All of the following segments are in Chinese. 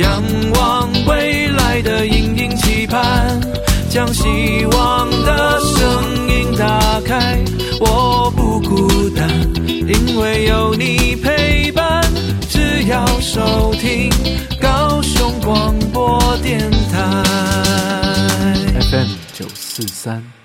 仰望未来的殷殷期盼，将希望的声音打开。我不孤单，因为有你陪伴。只要收听高雄广播电台 FM 九四三。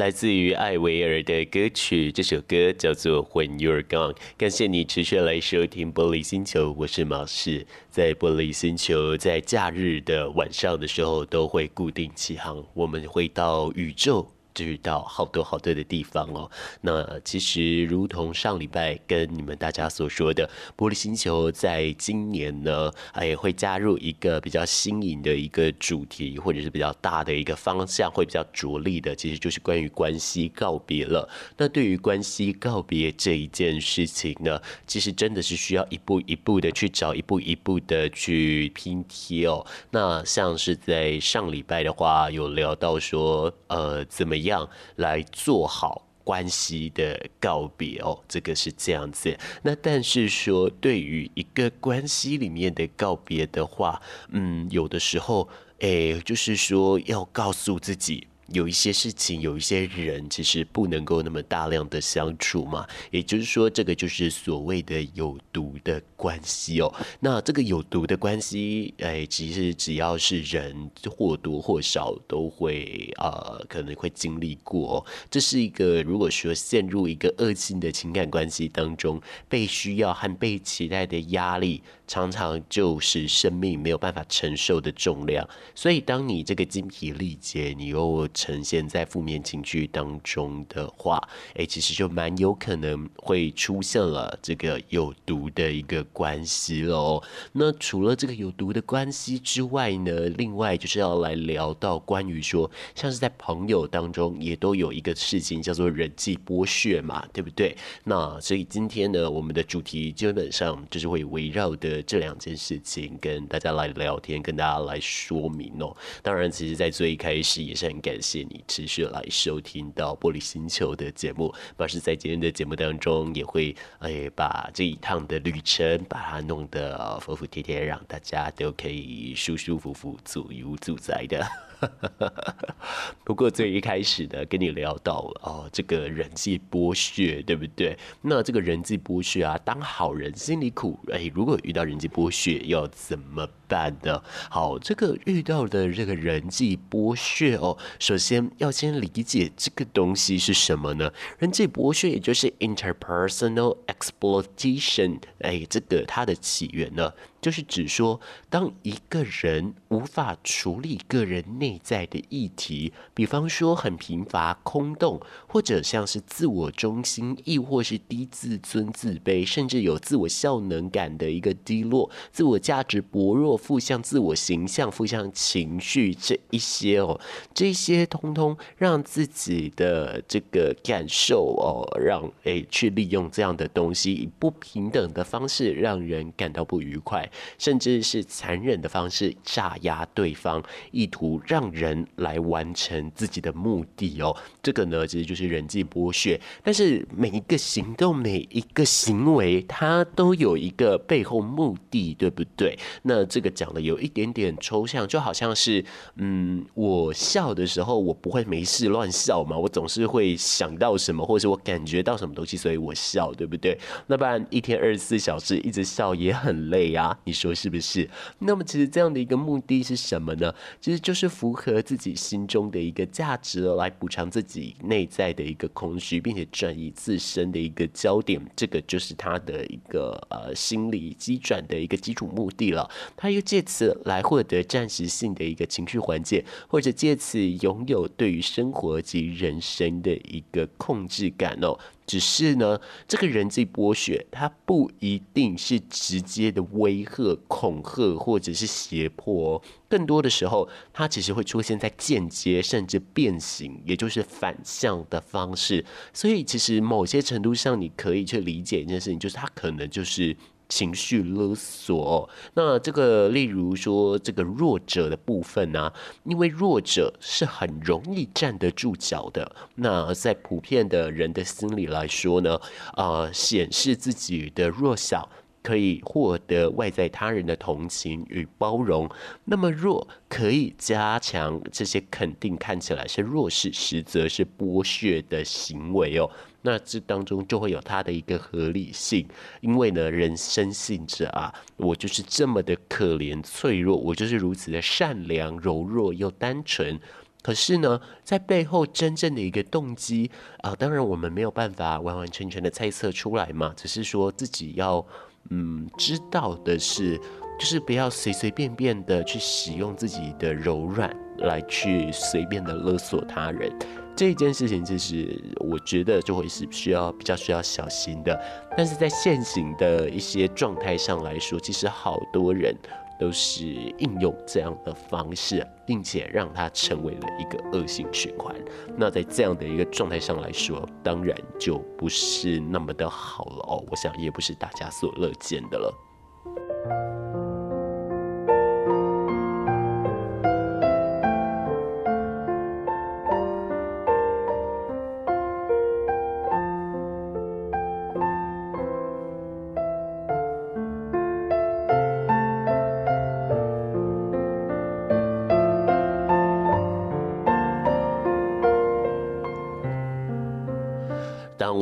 来自于艾维尔的歌曲，这首歌叫做《When You're Gone》。感谢你持续来收听玻璃星球，我是毛氏。在玻璃星球，在假日的晚上的时候，都会固定起航，我们会到宇宙。知道好多好多的地方哦。那其实如同上礼拜跟你们大家所说的，玻璃星球在今年呢，也会加入一个比较新颖的一个主题，或者是比较大的一个方向，会比较着力的，其实就是关于关系告别了。那对于关系告别这一件事情呢，其实真的是需要一步一步的去找，一步一步的去拼贴哦。那像是在上礼拜的话，有聊到说，呃，怎么样？样来做好关系的告别哦，这个是这样子。那但是说，对于一个关系里面的告别的话，嗯，有的时候，诶，就是说要告诉自己。有一些事情，有一些人，其实不能够那么大量的相处嘛。也就是说，这个就是所谓的有毒的关系哦。那这个有毒的关系，哎，其实只要是人，或多或少都会呃，可能会经历过。这是一个，如果说陷入一个恶性的情感关系当中，被需要和被期待的压力，常常就是生命没有办法承受的重量。所以，当你这个精疲力竭，你又呈现在负面情绪当中的话，哎，其实就蛮有可能会出现了这个有毒的一个关系喽。那除了这个有毒的关系之外呢，另外就是要来聊到关于说，像是在朋友当中也都有一个事情叫做人际剥削嘛，对不对？那所以今天呢，我们的主题基本上就是会围绕的这两件事情跟大家来聊天，跟大家来说明哦。当然，其实在最一开始也是很感谢。谢谢你持续来收听到玻璃星球的节目，而是在今天的节目当中也会诶把这一趟的旅程把它弄得服服帖帖，让大家都可以舒舒服服、自由自在的。不过最一开始的跟你聊到哦，这个人际剥削，对不对？那这个人际剥削啊，当好人心里苦。哎，如果遇到人际剥削，要怎么办呢？好，这个遇到的这个人际剥削哦，首先要先理解这个东西是什么呢？人际剥削也就是 interpersonal exploitation。哎，这个它的起源呢？就是指说，当一个人无法处理个人内在的议题，比方说很贫乏、空洞，或者像是自我中心，亦或是低自尊、自卑，甚至有自我效能感的一个低落、自我价值薄弱、负向自我形象、负向情绪这一些哦，这些通通让自己的这个感受哦，让诶去利用这样的东西，以不平等的方式让人感到不愉快。甚至是残忍的方式榨压对方，意图让人来完成自己的目的哦。这个呢，其实就是人际剥削。但是每一个行动、每一个行为，它都有一个背后目的，对不对？那这个讲的有一点点抽象，就好像是，嗯，我笑的时候，我不会没事乱笑嘛，我总是会想到什么，或者是我感觉到什么东西，所以我笑，对不对？那不然一天二十四小时一直笑也很累啊。你说是不是？那么其实这样的一个目的是什么呢？其实就是符合自己心中的一个价值，来补偿自己内在的一个空虚，并且转移自身的一个焦点。这个就是他的一个呃心理机转的一个基础目的了。他又借此来获得暂时性的一个情绪缓解，或者借此拥有对于生活及人生的一个控制感哦。只是呢，这个人际剥削，它不一定是直接的威吓、恐吓或者是胁迫，更多的时候，它其实会出现在间接甚至变形，也就是反向的方式。所以，其实某些程度上，你可以去理解一件事情，就是它可能就是。情绪勒索，那这个例如说这个弱者的部分呢、啊，因为弱者是很容易站得住脚的。那在普遍的人的心里来说呢，呃，显示自己的弱小。可以获得外在他人的同情与包容，那么弱可以加强这些肯定看起来是弱势，实则是剥削的行为哦。那这当中就会有它的一个合理性，因为呢，人生性质啊，我就是这么的可怜脆弱，我就是如此的善良柔弱又单纯。可是呢，在背后真正的一个动机啊，当然我们没有办法完完全全的猜测出来嘛，只是说自己要。嗯，知道的是，就是不要随随便便的去使用自己的柔软来去随便的勒索他人，这件事情其实我觉得就会是需要比较需要小心的。但是在现行的一些状态上来说，其实好多人都是应用这样的方式，并且让它成为了一个恶性循环。那在这样的一个状态上来说，当然就不是那么的好了哦。我想也不是大家所乐见的了。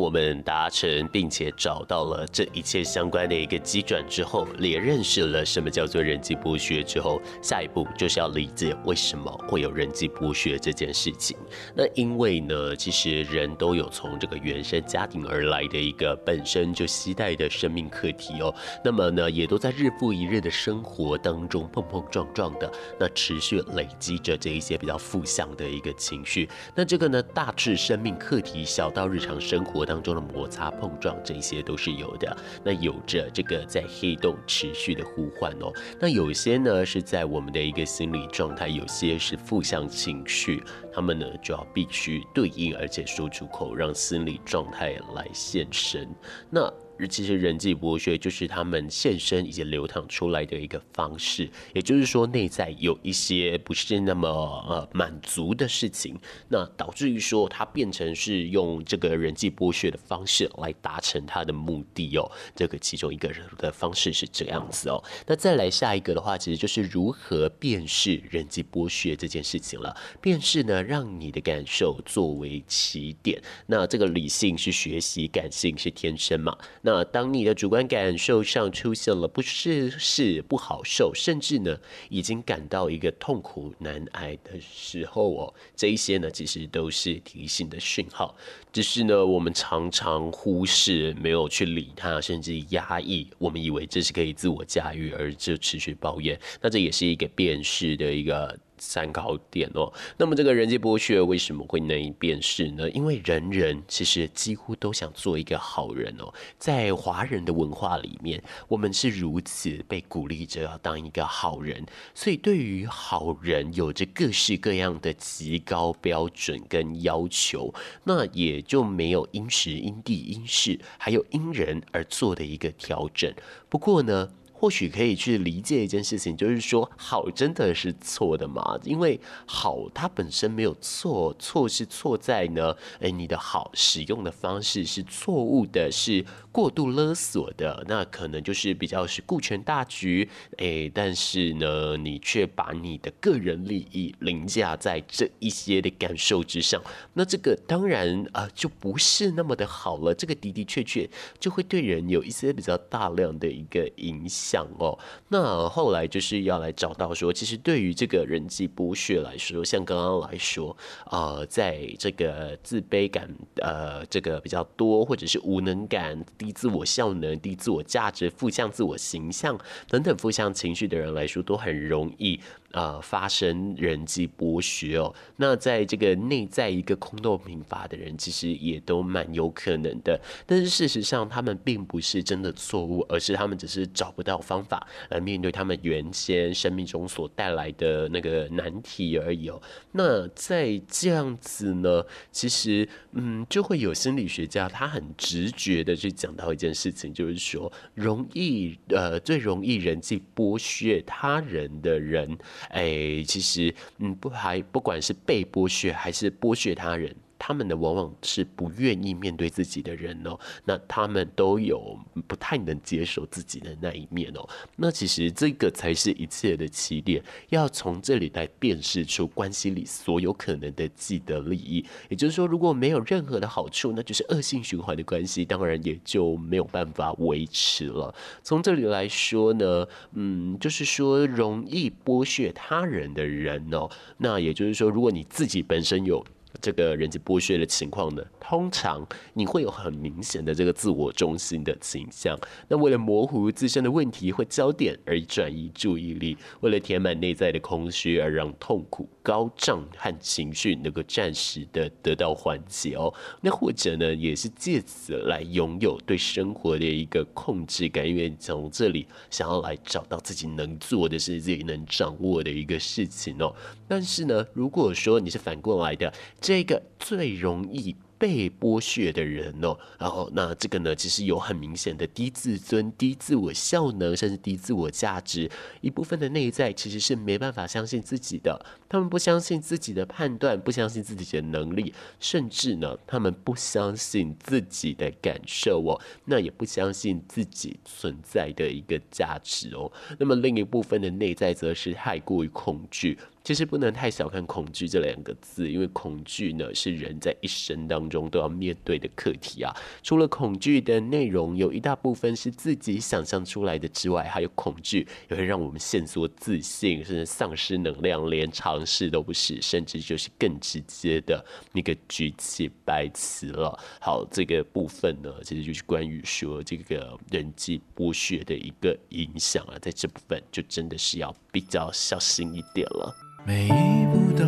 我们达成并且找到了这一切相关的一个机转之后，也认识了什么叫做人际剥削之后，下一步就是要理解为什么会有人际剥削这件事情。那因为呢，其实人都有从这个原生家庭而来的一个本身就携带的生命课题哦。那么呢，也都在日复一日的生活当中碰碰撞撞的，那持续累积着这一些比较负向的一个情绪。那这个呢，大至生命课题，小到日常生活当中。中的摩擦碰撞，这些都是有的。那有着这个在黑洞持续的呼唤哦。那有些呢是在我们的一个心理状态，有些是负向情绪，他们呢就要必须对应，而且说出口，让心理状态来现身。那。其实人际剥削就是他们现身以及流淌出来的一个方式，也就是说内在有一些不是那么呃满足的事情，那导致于说他变成是用这个人际剥削的方式来达成他的目的哦。这个其中一个人的方式是这样子哦。那再来下一个的话，其实就是如何辨识人际剥削这件事情了。辨识呢，让你的感受作为起点。那这个理性是学习，感性是天生嘛。那当你的主观感受上出现了不适、是不好受，甚至呢已经感到一个痛苦难挨的时候哦，这一些呢其实都是提醒的讯号。只是呢我们常常忽视，没有去理它，甚至压抑。我们以为这是可以自我驾驭，而就持续抱怨。那这也是一个辨识的一个。参考点哦，那么这个人际剥削为什么会难以辨识呢？因为人人其实几乎都想做一个好人哦，在华人的文化里面，我们是如此被鼓励着要当一个好人，所以对于好人有着各式各样的极高标准跟要求，那也就没有因时因地因事，还有因人而做的一个调整。不过呢，或许可以去理解一件事情，就是说好真的是错的吗？因为好它本身没有错，错是错在呢，诶，你的好使用的方式是错误的，是过度勒索的，那可能就是比较是顾全大局，诶，但是呢，你却把你的个人利益凌驾在这一些的感受之上，那这个当然啊、就不是那么的好了。这个的的确确就会对人有一些比较大量的一个影响。想哦，那后来就是要来找到说，其实对于这个人际剥削来说，像刚刚来说，呃，在这个自卑感，呃，这个比较多，或者是无能感、低自我效能、低自我价值、负向自我形象等等负向情绪的人来说，都很容易。呃，发生人际剥削哦，那在这个内在一个空洞贫乏的人，其实也都蛮有可能的。但是事实上，他们并不是真的错误，而是他们只是找不到方法来面对他们原先生命中所带来的那个难题而已哦。那在这样子呢，其实嗯，就会有心理学家他很直觉的去讲到一件事情，就是说，容易呃，最容易人际剥削他人的人。哎，其实，嗯，不还不管是被剥削还是剥削他人，他们呢往往是不愿意面对自己的人哦。那他们都有不太能接受自己的那一面哦。那其实这个才是一切的起点，要从这里来辨识出关系里所有可能的既得利益。也就是说，如果没有任何的好处，那就是恶性循环的关系，当然也就没有办法维持了。从这里来说呢，嗯，就是说容易剥削他人的人哦，那也就是说，如果你自己本身有。这个人际剥削的情况呢，通常你会有很明显的这个自我中心的倾向。那为了模糊自身的问题或焦点而转移注意力，为了填满内在的空虚而让痛苦高涨和情绪能够暂时的得到缓解哦。那或者呢，也是借此来拥有对生活的一个控制感，因为从这里想要来找到自己能做的事自己能掌握的一个事情哦。但是呢，如果说你是反过来的。这个最容易被剥削的人哦，然后那这个呢，其实有很明显的低自尊、低自我效能，甚至低自我价值。一部分的内在其实是没办法相信自己的，他们不相信自己的判断，不相信自己的能力，甚至呢，他们不相信自己的感受哦，那也不相信自己存在的一个价值哦。那么另一部分的内在则是太过于恐惧。其实不能太小看恐惧这两个字，因为恐惧呢是人在一生当中都要面对的课题啊。除了恐惧的内容有一大部分是自己想象出来的之外，还有恐惧也会让我们限缩自信，甚至丧失能量，连尝试都不是，甚至就是更直接的那个举起白旗了。好，这个部分呢，其实就是关于说这个人际剥削的一个影响啊，在这部分就真的是要比较小心一点了。每一步都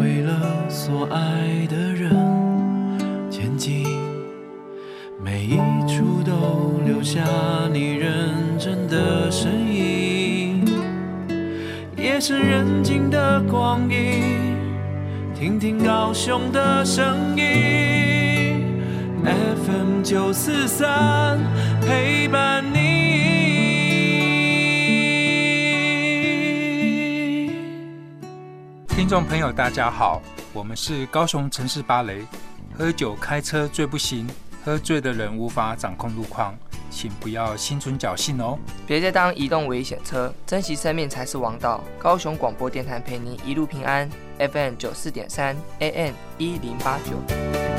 为了所爱的人前进，每一处都留下你认真的身影。夜深人静的光阴，听听高雄的声音，FM 九四三陪伴听众朋友，大家好，我们是高雄城市芭蕾。喝酒开车最不行，喝醉的人无法掌控路况，请不要心存侥幸哦。别再当移动危险车，珍惜生命才是王道。高雄广播电台陪您一路平安，FM 九四点三，AN 一零八九。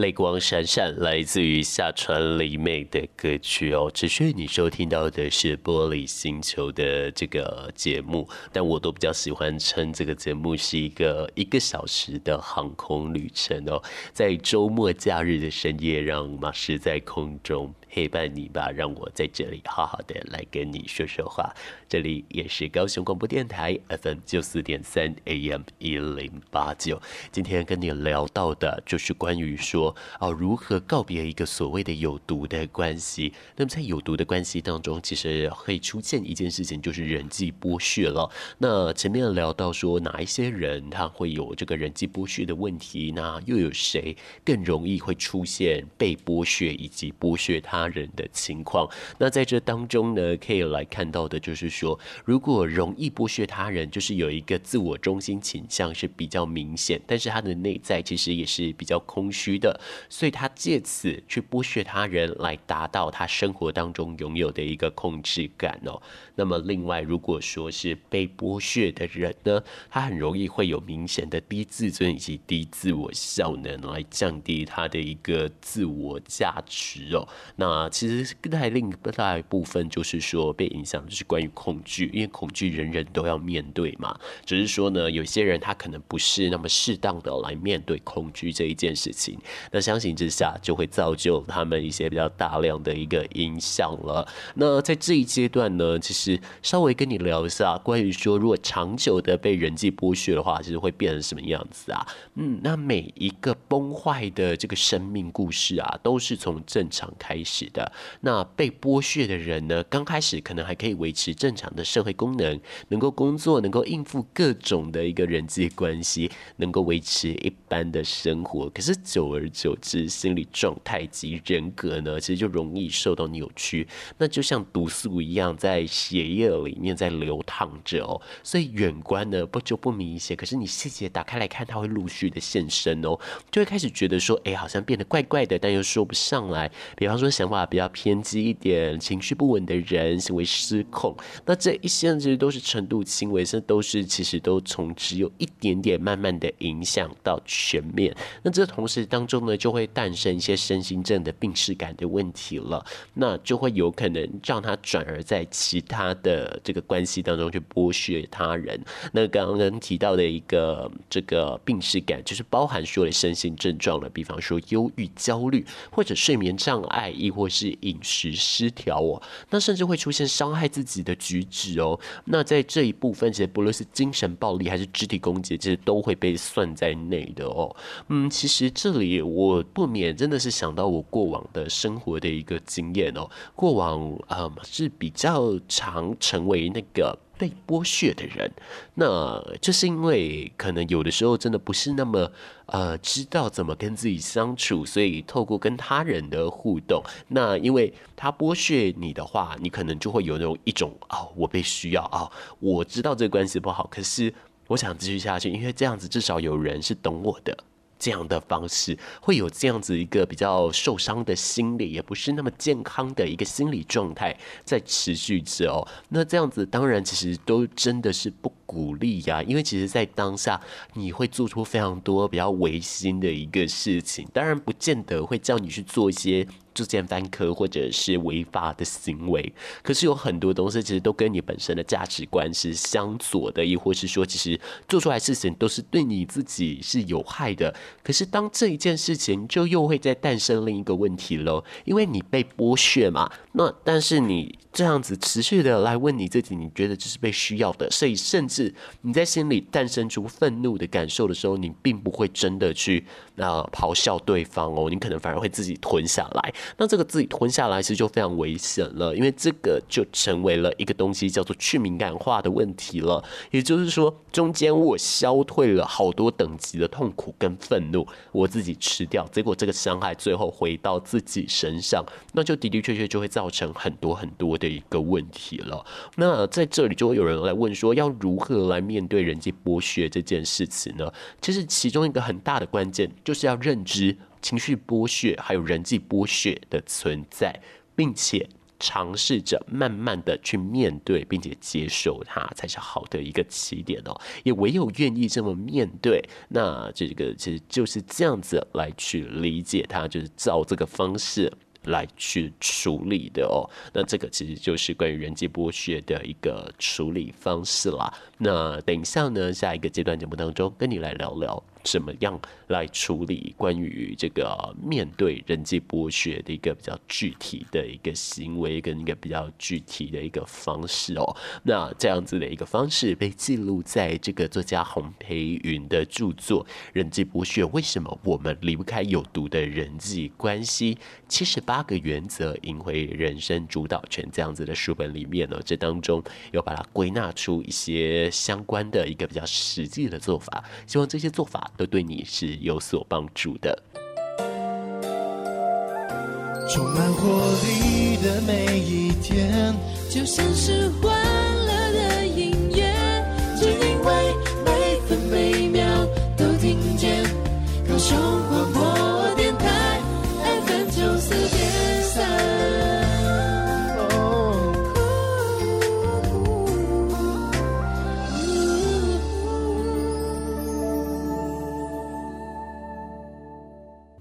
泪光闪闪，来自于下川里美的歌曲哦。只需你收听到的是玻璃星球的这个节目，但我都比较喜欢称这个节目是一个一个小时的航空旅程哦。在周末假日的深夜，让马师在空中。陪伴你吧，让我在这里好好的来跟你说说话。这里也是高雄广播电台 FM 九四点三 AM 一零八九。今天跟你聊到的就是关于说哦，如何告别一个所谓的有毒的关系。那么在有毒的关系当中，其实会出现一件事情，就是人际剥削了。那前面聊到说哪一些人他会有这个人际剥削的问题，那又有谁更容易会出现被剥削以及剥削他他人的情况，那在这当中呢，可以来看到的就是说，如果容易剥削他人，就是有一个自我中心倾向是比较明显，但是他的内在其实也是比较空虚的，所以他借此去剥削他人，来达到他生活当中拥有的一个控制感哦。那么另外，如果说是被剥削的人呢，他很容易会有明显的低自尊以及低自我效能，来降低他的一个自我价值哦。那啊，其实更大另一大一部分就是说被影响，就是关于恐惧，因为恐惧人人都要面对嘛。只是说呢，有些人他可能不是那么适当的来面对恐惧这一件事情，那相形之下就会造就他们一些比较大量的一个影响了。那在这一阶段呢，其实稍微跟你聊一下关于说，如果长久的被人际剥削的话，其实会变成什么样子啊？嗯，那每一个崩坏的这个生命故事啊，都是从正常开始。的。那被剥削的人呢，刚开始可能还可以维持正常的社会功能，能够工作，能够应付各种的一个人际关系，能够维持一般的生活。可是久而久之，心理状态及人格呢，其实就容易受到扭曲。那就像毒素一样，在血液里面在流淌着哦。所以远观呢，不就不明显，可是你细节打开来看，它会陆续的现身哦，就会开始觉得说，哎，好像变得怪怪的，但又说不上来。比方说，想法比较偏激一点，情绪不稳的人，行为失控，那这一些其实都是程度轻微，甚都是其实都从只有一点点，慢慢的影响到全面。那这同时当中呢，就会诞生一些身心症的病识感的问题了，那就会有可能让他转而在其他的这个关系当中去剥削他人。那刚刚提到的一个这个病识感，就是包含说的身心症状了，比方说忧郁、焦虑，或者睡眠障碍，亦或或是饮食失调哦。那甚至会出现伤害自己的举止哦。那在这一部分，其实不论是精神暴力还是肢体攻击，其实都会被算在内的哦。嗯，其实这里我不免真的是想到我过往的生活的一个经验哦。过往嗯是比较常成为那个。被剥削的人，那就是因为可能有的时候真的不是那么呃知道怎么跟自己相处，所以透过跟他人的互动，那因为他剥削你的话，你可能就会有那种一种哦，我被需要、哦，我知道这个关系不好，可是我想继续下去，因为这样子至少有人是懂我的。这样的方式会有这样子一个比较受伤的心理，也不是那么健康的一个心理状态在持续着哦。那这样子当然其实都真的是不鼓励呀，因为其实在当下你会做出非常多比较违心的一个事情，当然不见得会叫你去做一些。作奸犯科或者是违法的行为，可是有很多东西其实都跟你本身的价值观是相左的，亦或是说，其实做出来事情都是对你自己是有害的。可是当这一件事情就又会再诞生另一个问题喽，因为你被剥削嘛，那但是你这样子持续的来问你自己，你觉得这是被需要的，所以甚至你在心里诞生出愤怒的感受的时候，你并不会真的去那咆哮对方哦，你可能反而会自己吞下来。那这个自己吞下来，其实就非常危险了，因为这个就成为了一个东西，叫做去敏感化的问题了。也就是说，中间我消退了好多等级的痛苦跟愤怒，我自己吃掉，结果这个伤害最后回到自己身上，那就的的确确就会造成很多很多的一个问题了。那在这里就会有人来问说，要如何来面对人际剥削这件事情呢？其实其中一个很大的关键就是要认知。情绪剥削，还有人际剥削的存在，并且尝试着慢慢的去面对，并且接受它，才是好的一个起点哦。也唯有愿意这么面对，那这个其实就是这样子来去理解它，就是照这个方式。来去处理的哦，那这个其实就是关于人际剥削的一个处理方式啦。那等一下呢，下一个阶段节目当中，跟你来聊聊怎么样来处理关于这个面对人际剥削的一个比较具体的一个行为跟一个比较具体的一个方式哦。那这样子的一个方式被记录在这个作家洪培云的著作《人际剥削：为什么我们离不开有毒的人际关系》七十八个原则赢回人生主导权这样子的书本里面呢，这当中有把它归纳出一些相关的一个比较实际的做法，希望这些做法都对你是有所帮助的。充满活力的每一天，就像是欢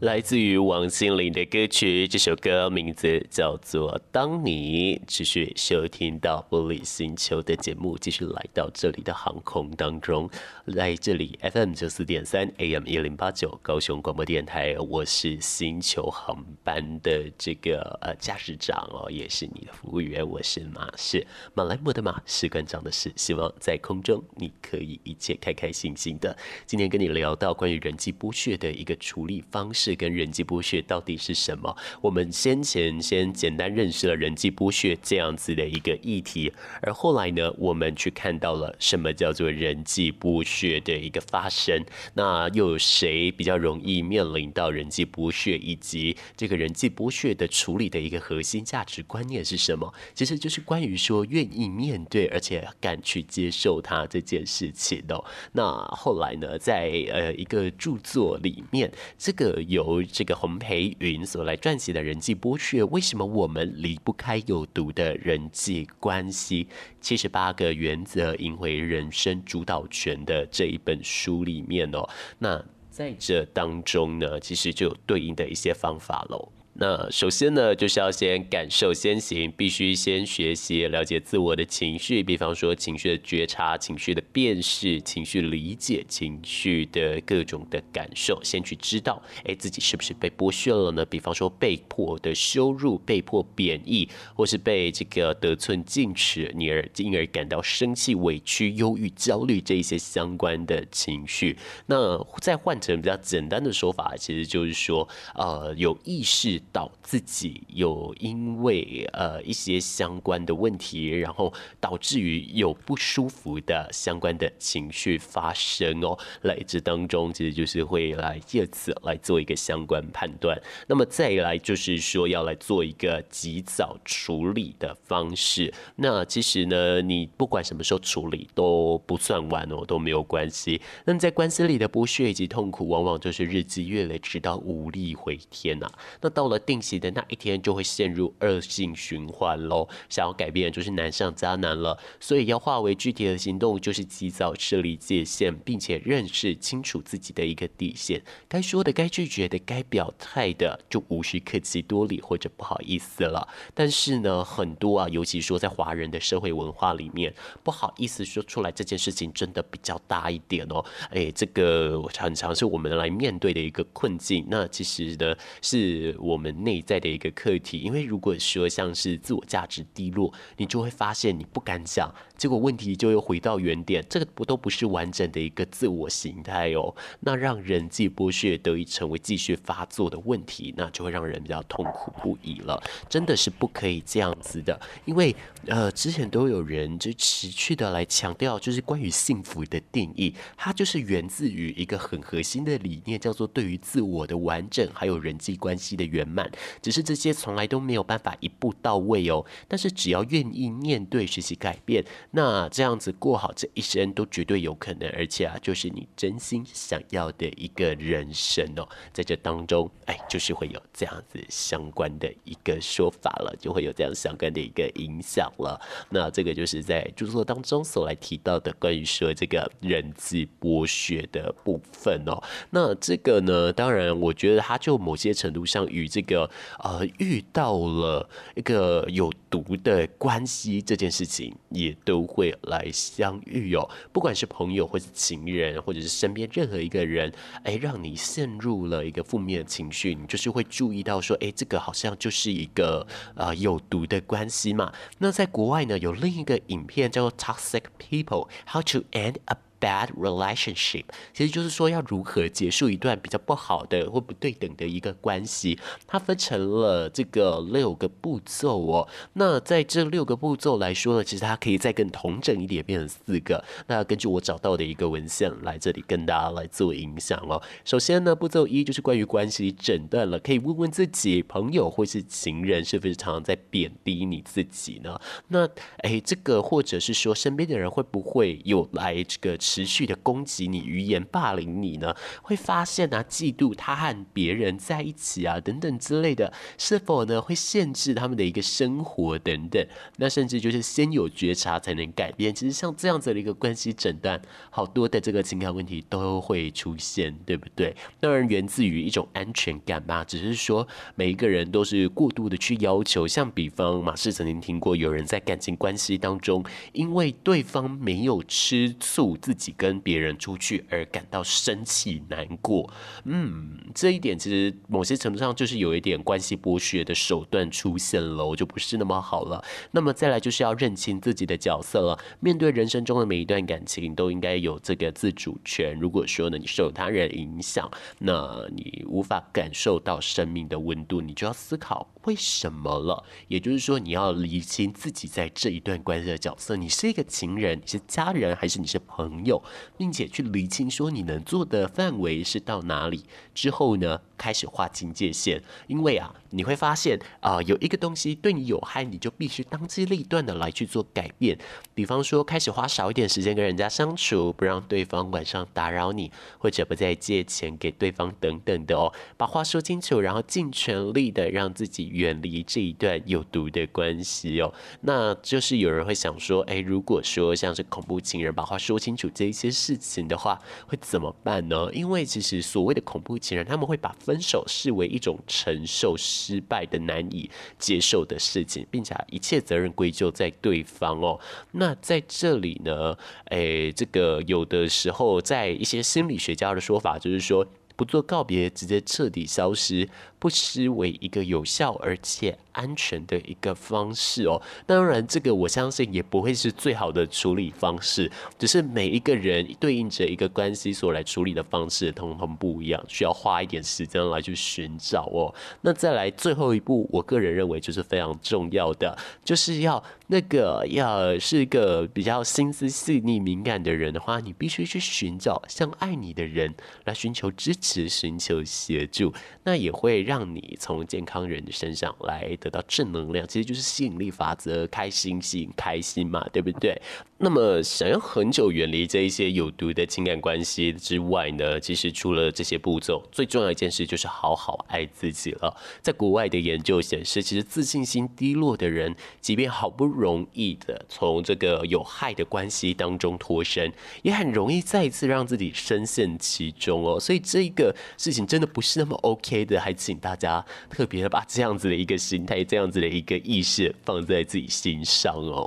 来自于王心凌的歌曲，这首歌名字叫做《当你》。持续收听到玻璃星球的节目，继续来到这里的航空当中，来这里 FM 九四点三 AM 一零八九高雄广播电台，我是星球航班的这个呃驾驶长哦，也是你的服务员，我是马士马来莫的马，士官长的士，希望在空中你可以一切开开心心的。今天跟你聊到关于人际剥削的一个处理方式。跟人际剥削到底是什么？我们先前先简单认识了人际剥削这样子的一个议题，而后来呢，我们去看到了什么叫做人际剥削的一个发生。那又有谁比较容易面临到人际剥削，以及这个人际剥削的处理的一个核心价值观念是什么？其实就是关于说愿意面对，而且敢去接受它这件事情的。那后来呢，在呃一个著作里面，这个有由这个洪培云所来撰写的人际剥削，为什么我们离不开有毒的人际关系？七十八个原则赢回人生主导权的这一本书里面哦，那在这当中呢，其实就有对应的一些方法喽。那首先呢，就是要先感受先行，必须先学习了解自我的情绪，比方说情绪的觉察、情绪的辨识、情绪理解、情绪的各种的感受，先去知道，哎，自己是不是被剥削了呢？比方说被迫的羞辱、被迫贬义，或是被这个得寸进尺，你而因而感到生气、委屈、忧郁、焦虑这一些相关的情绪。那再换成比较简单的说法，其实就是说，呃，有意识。导自己有因为呃一些相关的问题，然后导致于有不舒服的相关的情绪发生哦，来这当中其实就是会来借此来做一个相关判断。那么再来就是说要来做一个及早处理的方式。那其实呢，你不管什么时候处理都不算晚哦，都没有关系。那在关系里的剥削以及痛苦，往往就是日积月累，直到无力回天呐、那到了。定型的那一天就会陷入恶性循环喽，想要改变就是难上加难了，所以要化为具体的行动，就是及早设立界限，并且认识清楚自己的一个底线，该说的、该拒绝的、该表态的，就无需客气多礼或者不好意思了。但是呢，很多啊，尤其说在华人的社会文化里面，不好意思说出来这件事情真的比较大一点哦。哎，这个常常是我们来面对的一个困境。那其实呢，是我我们。内在的一个课题，因为如果说像是自我价值低落，你就会发现你不敢讲，结果问题就又回到原点，这个不都不是完整的一个自我形态哦。那让人际剥削得以成为继续发作的问题，那就会让人比较痛苦不已了。真的是不可以这样子的，因为呃，之前都有人就持续的来强调，就是关于幸福的定义，它就是源自于一个很核心的理念，叫做对于自我的完整，还有人际关系的圆满。只是这些从来都没有办法一步到位哦。但是只要愿意面对、学习改变，那这样子过好这一生都绝对有可能。而且啊，就是你真心想要的一个人生哦。在这当中，哎，就是会有这样子相关的一个说法了，就会有这样相关的一个影响了。那这个就是在著作当中所来提到的关于说这个人际剥削的部分哦。那这个呢，当然我觉得它就某些程度上与这个。呃，遇到了一个有毒的关系，这件事情也都都会来相遇哦。不管是朋友，或是情人，或者是身边任何一个人，哎，让你陷入了一个负面的情绪，你就是会注意到说，哎，这个好像就是一个呃有毒的关系嘛。那在国外呢，有另一个影片叫做《Toxic People: How to End a Bad relationship，其实就是说要如何结束一段比较不好的或不对等的一个关系。它分成了这个六个步骤哦。那在这六个步骤来说呢，其实它可以再更统整一点，变成四个。那根据我找到的一个文献来这里跟大家来做影响哦。首先呢，步骤一就是关于关系诊断了，可以问问自己，朋友或是情人是不是常常在贬低你自己呢？那诶，这个或者是说身边的人会不会有来这个？持续的攻击你、语言霸凌你呢，会发现啊，嫉妒他和别人在一起啊，等等之类的，是否呢会限制他们的一个生活等等？那甚至就是先有觉察才能改变。其实像这样子的一个关系诊断，好多的这个情感问题都会出现，对不对？当然源自于一种安全感嘛，只是说每一个人都是过度的去要求。像比方马氏曾经听过有人在感情关系当中，因为对方没有吃醋自己跟别人出去而感到生气难过。嗯，这一点其实某些程度上就是有一点关系剥削的手段出现了，我就不是那么好了。那么再来就是要认清自己的角色了，面对人生中的每一段感情都应该有这个自主权。如果说呢，你受他人影响，那你无法感受到生命的温度，你就要思考为什么了。也就是说，你要理清自己在这一段关系的角色，你是一个情人，你是家人，还是你是朋友，并且去理清说你能做的范围是到哪里。之后呢，开始划清界限，因为啊，你会发现啊、有一个东西对你有害，你就必须当机立断的来去做改变。比方说，开始花少一点时间跟人家相处，不让对方晚上打扰你，或者不再借钱给对方等等的哦。把话说清楚，然后尽全力的让自己远离这一段有毒的关系哦。那就是有人会想说，哎，如果说像是恐怖情人把话说清楚这一些事情的话，会怎么办呢？因为其实所谓的恐怖情人，他们会把分手视为一种承受失败的难以接受的事情，并且一切责任归咎在对方哦。那在这里呢，诶，这个有的时候在一些心理学家的说法就是说，不做告别，直接彻底消失，不失为一个有效而且安全的一个方式哦，当然这个我相信也不会是最好的处理方式，只是每一个人对应着一个关系所来处理的方式，通通不一样，需要花一点时间来去寻找哦。那再来最后一步，我个人认为就是非常重要的，就是要那个要是一个比较心思细腻敏感的人的话，你必须去寻找像爱你的人来寻求支持、寻求协助，那也会让你从健康人的身上来。得到正能量，其实就是吸引力法则，开心吸引开心嘛，对不对？那么想要很久远离这一些有毒的情感关系之外呢，其实除了这些步骤，最重要一件事就是好好爱自己了。在国外的研究显示，其实自信心低落的人，即便好不容易的从这个有害的关系当中脱身，也很容易再一次让自己深陷其中哦。所以这一个事情真的不是那么 OK 的，还请大家特别的把这样子的一个心态。这样子的一个意识放在自己心上哦。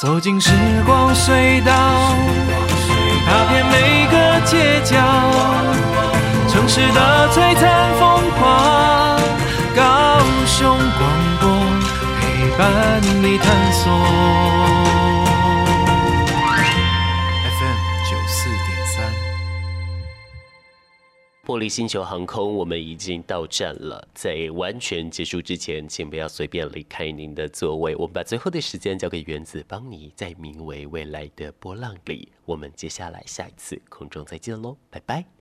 走进时光隧道，踏遍每个街角，城市的璀璨风华，高雄广播陪伴你探索。玻璃星球航空，我们已经到站了。在完全结束之前，请不要随便离开您的座位。我们把最后的时间交给原子，帮你在名为未来的波浪里。我们接下来下一次空中再见喽，拜拜。